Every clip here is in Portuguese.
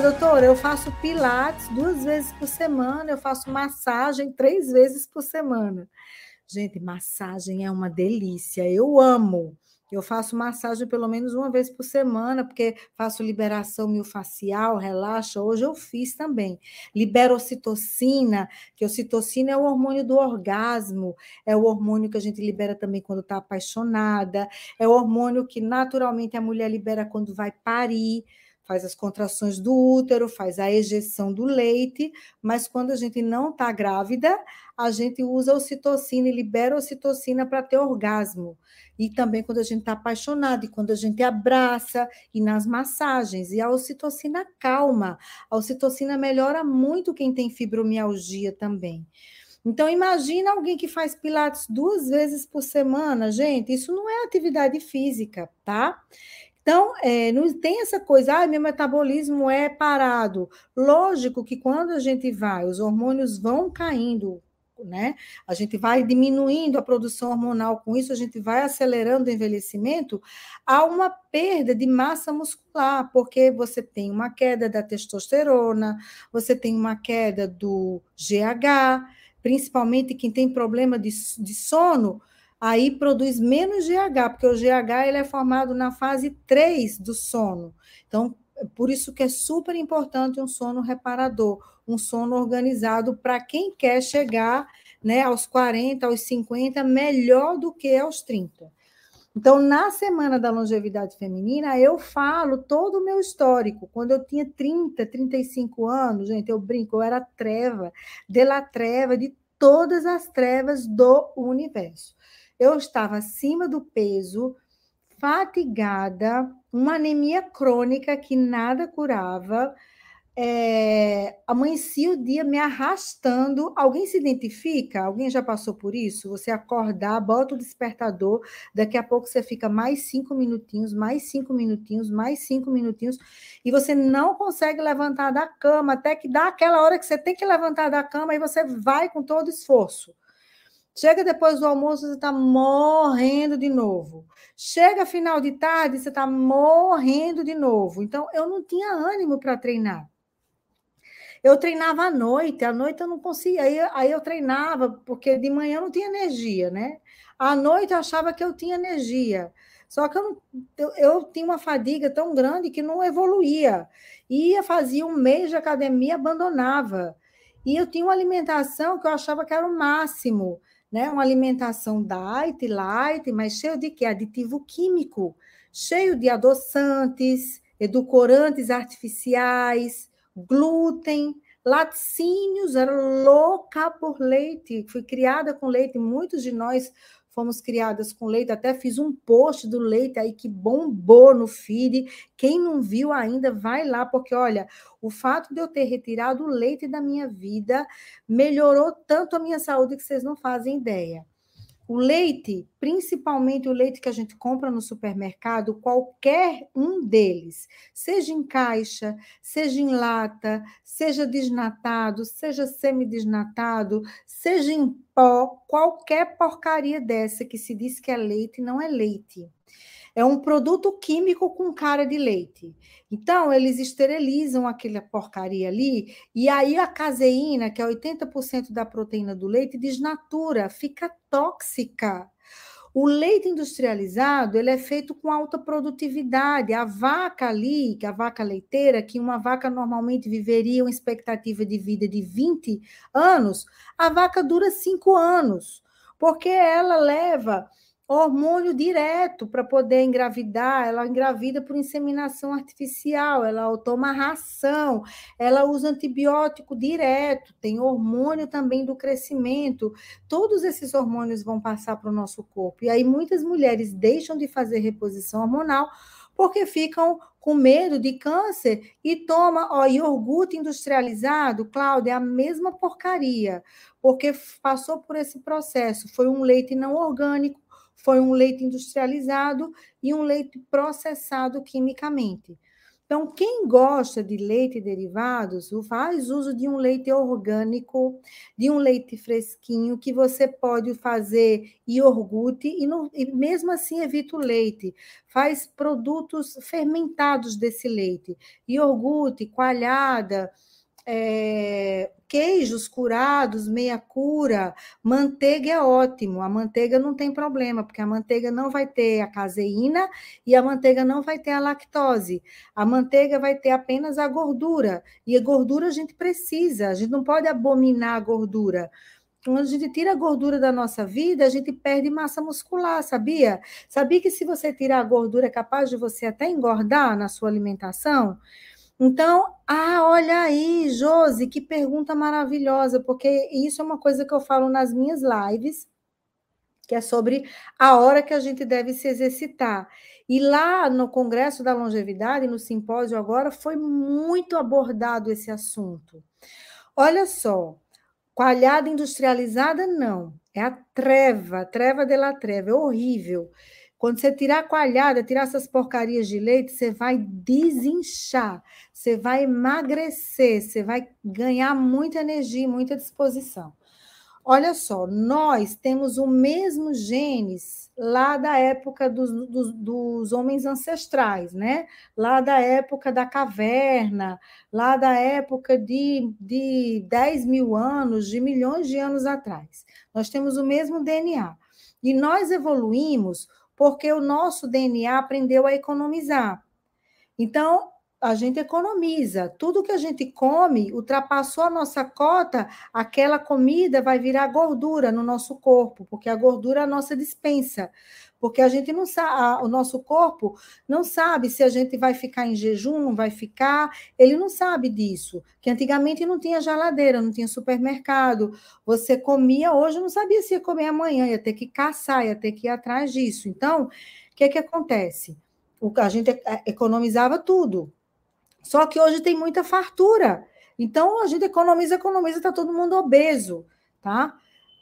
Doutora, eu faço pilates duas vezes por semana, eu faço massagem três vezes por semana. Gente, massagem é uma delícia, eu amo. Eu faço massagem pelo menos uma vez por semana, porque faço liberação miofascial, relaxa. Hoje eu fiz também. Libero ocitocina, que ocitocina é o hormônio do orgasmo, é o hormônio que a gente libera também quando está apaixonada, é o hormônio que naturalmente a mulher libera quando vai parir faz as contrações do útero, faz a ejeção do leite, mas quando a gente não está grávida, a gente usa ocitocina e libera ocitocina para ter orgasmo. E também quando a gente está apaixonado, e quando a gente abraça, e nas massagens. E a ocitocina calma. A ocitocina melhora muito quem tem fibromialgia também. Então, imagina alguém que faz pilates duas vezes por semana, gente, isso não é atividade física, tá? Então, é, não tem essa coisa, ah, meu metabolismo é parado. Lógico que quando a gente vai, os hormônios vão caindo, né? A gente vai diminuindo a produção hormonal, com isso a gente vai acelerando o envelhecimento, há uma perda de massa muscular, porque você tem uma queda da testosterona, você tem uma queda do GH, principalmente quem tem problema de, de sono, aí produz menos GH, porque o GH ele é formado na fase 3 do sono. Então, por isso que é super importante um sono reparador, um sono organizado para quem quer chegar né, aos 40, aos 50, melhor do que aos 30. Então, na semana da longevidade feminina, eu falo todo o meu histórico. Quando eu tinha 30, 35 anos, gente, eu brinco, eu era treva, de la treva, de todas as trevas do universo eu estava acima do peso, fatigada, uma anemia crônica que nada curava. É, amanhecia o dia me arrastando. Alguém se identifica? Alguém já passou por isso? Você acordar, bota o despertador, daqui a pouco você fica mais cinco minutinhos, mais cinco minutinhos, mais cinco minutinhos, e você não consegue levantar da cama, até que dá aquela hora que você tem que levantar da cama e você vai com todo esforço. Chega depois do almoço, você está morrendo de novo. Chega final de tarde, você está morrendo de novo. Então, eu não tinha ânimo para treinar. Eu treinava à noite, à noite eu não conseguia. Aí, aí eu treinava, porque de manhã eu não tinha energia, né? À noite eu achava que eu tinha energia. Só que eu, eu, eu tinha uma fadiga tão grande que não evoluía. Ia, fazia um mês de academia, abandonava. E eu tinha uma alimentação que eu achava que era o máximo né? Uma alimentação diet, light, mas cheio de que? Aditivo químico, cheio de adoçantes, edulcorantes artificiais, glúten, laticínios, era louca por leite, fui criada com leite, muitos de nós fomos criadas com leite, até fiz um post do leite aí que bombou no feed. Quem não viu ainda, vai lá, porque olha, o fato de eu ter retirado o leite da minha vida melhorou tanto a minha saúde que vocês não fazem ideia. O leite, principalmente o leite que a gente compra no supermercado, qualquer um deles, seja em caixa, seja em lata, seja desnatado, seja semidesnatado, seja em pó, qualquer porcaria dessa que se diz que é leite, não é leite é um produto químico com cara de leite. Então, eles esterilizam aquela porcaria ali, e aí a caseína, que é 80% da proteína do leite, desnatura, fica tóxica. O leite industrializado, ele é feito com alta produtividade. A vaca ali, que a vaca leiteira, que uma vaca normalmente viveria uma expectativa de vida de 20 anos, a vaca dura 5 anos, porque ela leva hormônio direto para poder engravidar, ela engravida por inseminação artificial, ela toma ração, ela usa antibiótico direto, tem hormônio também do crescimento. Todos esses hormônios vão passar para o nosso corpo. E aí muitas mulheres deixam de fazer reposição hormonal porque ficam com medo de câncer e toma, ó, iogurte industrializado, Cláudia, é a mesma porcaria, porque passou por esse processo, foi um leite não orgânico, foi um leite industrializado e um leite processado quimicamente. Então, quem gosta de leite e derivados, faz uso de um leite orgânico, de um leite fresquinho, que você pode fazer iogurte e, não, e mesmo assim evita o leite. Faz produtos fermentados desse leite. Iogurte, coalhada, é, queijos curados, meia cura, manteiga é ótimo. A manteiga não tem problema, porque a manteiga não vai ter a caseína e a manteiga não vai ter a lactose. A manteiga vai ter apenas a gordura. E a gordura a gente precisa, a gente não pode abominar a gordura. Quando a gente tira a gordura da nossa vida, a gente perde massa muscular, sabia? Sabia que se você tirar a gordura é capaz de você até engordar na sua alimentação? Então, ah, olha aí, Josi, que pergunta maravilhosa, porque isso é uma coisa que eu falo nas minhas lives, que é sobre a hora que a gente deve se exercitar. E lá no Congresso da Longevidade, no simpósio agora, foi muito abordado esse assunto. Olha só, coalhada industrializada, não. É a treva, treva de la treva, é horrível. Quando você tirar a coalhada, tirar essas porcarias de leite, você vai desinchar, você vai emagrecer, você vai ganhar muita energia, muita disposição. Olha só, nós temos o mesmo genes lá da época dos, dos, dos, homens ancestrais, né? Lá da época da caverna, lá da época de, de 10 mil anos, de milhões de anos atrás. Nós temos o mesmo DNA. E nós evoluímos porque o nosso DNA aprendeu a economizar. Então, a gente economiza. Tudo que a gente come ultrapassou a nossa cota, aquela comida vai virar gordura no nosso corpo, porque a gordura é a nossa dispensa porque a gente não sabe, o nosso corpo não sabe se a gente vai ficar em jejum, não vai ficar, ele não sabe disso. Que antigamente não tinha geladeira, não tinha supermercado. Você comia hoje, não sabia se ia comer amanhã, ia ter que caçar, ia ter que ir atrás disso. Então, o que é que acontece? O, a gente é, economizava tudo. Só que hoje tem muita fartura. Então, a gente economiza, economiza, está todo mundo obeso, tá?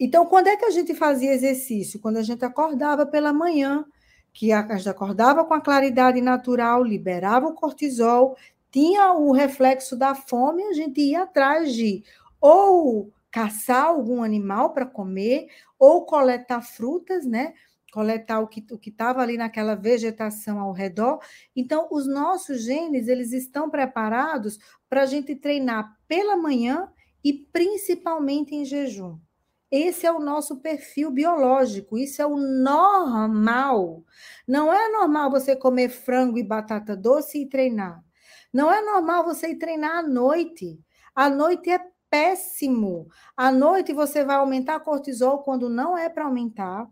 Então, quando é que a gente fazia exercício? Quando a gente acordava pela manhã, que a gente acordava com a claridade natural, liberava o cortisol, tinha o reflexo da fome, a gente ia atrás de ou caçar algum animal para comer, ou coletar frutas, né? Coletar o que o estava ali naquela vegetação ao redor. Então, os nossos genes, eles estão preparados para a gente treinar pela manhã e principalmente em jejum. Esse é o nosso perfil biológico, isso é o normal. Não é normal você comer frango e batata doce e treinar. Não é normal você ir treinar à noite. À noite é péssimo. À noite você vai aumentar cortisol quando não é para aumentar.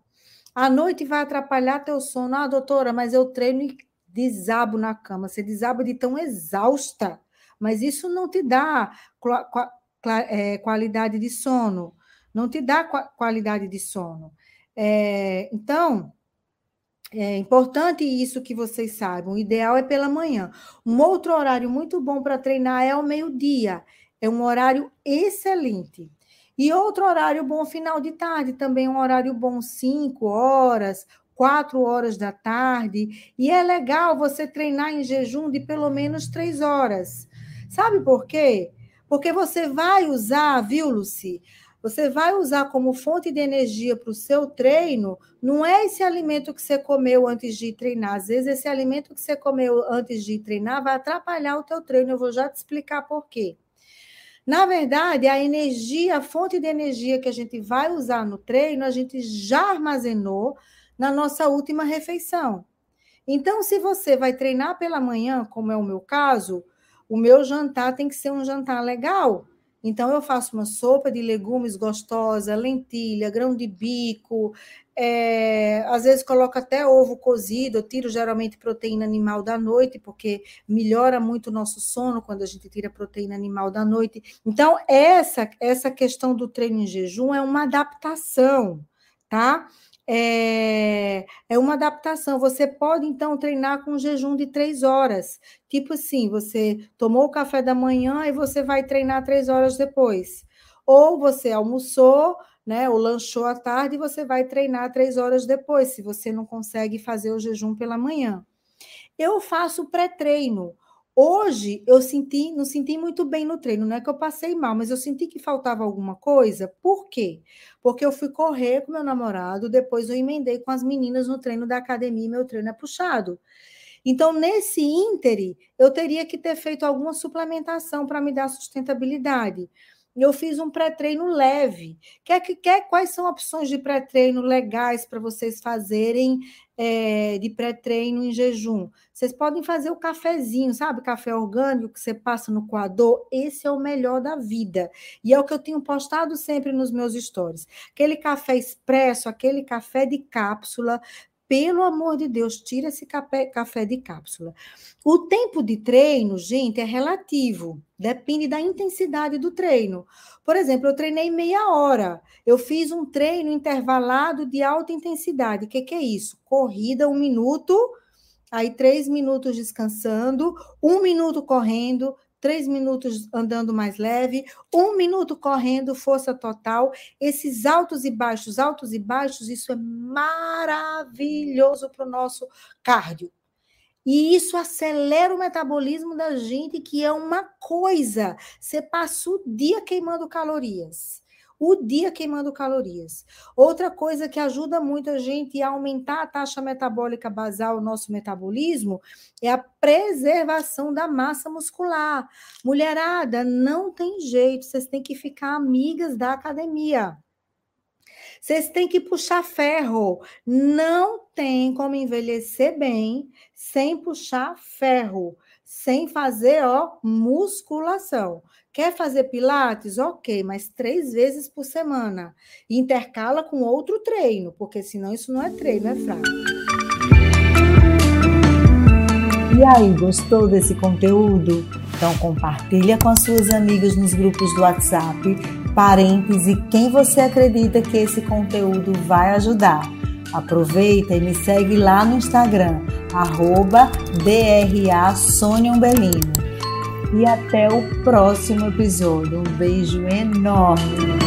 À noite vai atrapalhar teu sono. Ah, doutora, mas eu treino e desabo na cama. Você desaba de tão exausta. Mas isso não te dá é, qualidade de sono não te dá qualidade de sono. É, então, é importante isso que vocês saibam. O ideal é pela manhã. Um outro horário muito bom para treinar é ao meio-dia. É um horário excelente. E outro horário bom, final de tarde, também um horário bom, 5 horas, 4 horas da tarde. E é legal você treinar em jejum de pelo menos 3 horas. Sabe por quê? Porque você vai usar, viu, Luci? Você vai usar como fonte de energia para o seu treino, não é esse alimento que você comeu antes de treinar. Às vezes, esse alimento que você comeu antes de treinar vai atrapalhar o teu treino. Eu vou já te explicar por quê. Na verdade, a energia, a fonte de energia que a gente vai usar no treino, a gente já armazenou na nossa última refeição. Então, se você vai treinar pela manhã, como é o meu caso, o meu jantar tem que ser um jantar legal então, eu faço uma sopa de legumes gostosa, lentilha, grão de bico, é, às vezes coloco até ovo cozido, eu tiro geralmente proteína animal da noite, porque melhora muito o nosso sono quando a gente tira proteína animal da noite. Então, essa, essa questão do treino em jejum é uma adaptação, tá? É, é uma adaptação. Você pode, então, treinar com um jejum de três horas. Tipo assim, você tomou o café da manhã e você vai treinar três horas depois. Ou você almoçou, né, ou lanchou à tarde e você vai treinar três horas depois, se você não consegue fazer o jejum pela manhã. Eu faço pré-treino. Hoje eu senti, não senti muito bem no treino, não é que eu passei mal, mas eu senti que faltava alguma coisa. Por quê? Porque eu fui correr com meu namorado, depois eu emendei com as meninas no treino da academia, e meu treino é puxado. Então, nesse íntere, eu teria que ter feito alguma suplementação para me dar sustentabilidade eu fiz um pré-treino leve. Quer, quer, quais são opções de pré-treino legais para vocês fazerem é, de pré-treino em jejum? Vocês podem fazer o cafezinho, sabe? Café orgânico que você passa no coador. Esse é o melhor da vida. E é o que eu tenho postado sempre nos meus stories. Aquele café expresso, aquele café de cápsula, pelo amor de Deus, tira esse café, café de cápsula. O tempo de treino, gente, é relativo, depende da intensidade do treino. Por exemplo, eu treinei meia hora, eu fiz um treino intervalado de alta intensidade. O que, que é isso? Corrida, um minuto, aí três minutos descansando, um minuto correndo, três minutos andando mais leve, um minuto correndo, força total. Esses altos e baixos, altos e baixos, isso é maravilhoso para o nosso cardio. E isso acelera o metabolismo da gente, que é uma coisa. Você passa o dia queimando calorias o dia queimando calorias. Outra coisa que ajuda muito a gente a aumentar a taxa metabólica basal, o nosso metabolismo, é a preservação da massa muscular. Mulherada, não tem jeito, vocês têm que ficar amigas da academia. Vocês têm que puxar ferro. Não tem como envelhecer bem sem puxar ferro, sem fazer, ó, musculação. Quer fazer pilates? Ok, mas três vezes por semana. Intercala com outro treino, porque senão isso não é treino, é fraco. E aí, gostou desse conteúdo? Então compartilha com as suas amigas nos grupos do WhatsApp, parentes e quem você acredita que esse conteúdo vai ajudar. Aproveita e me segue lá no Instagram, arroba e até o próximo episódio. Um beijo enorme!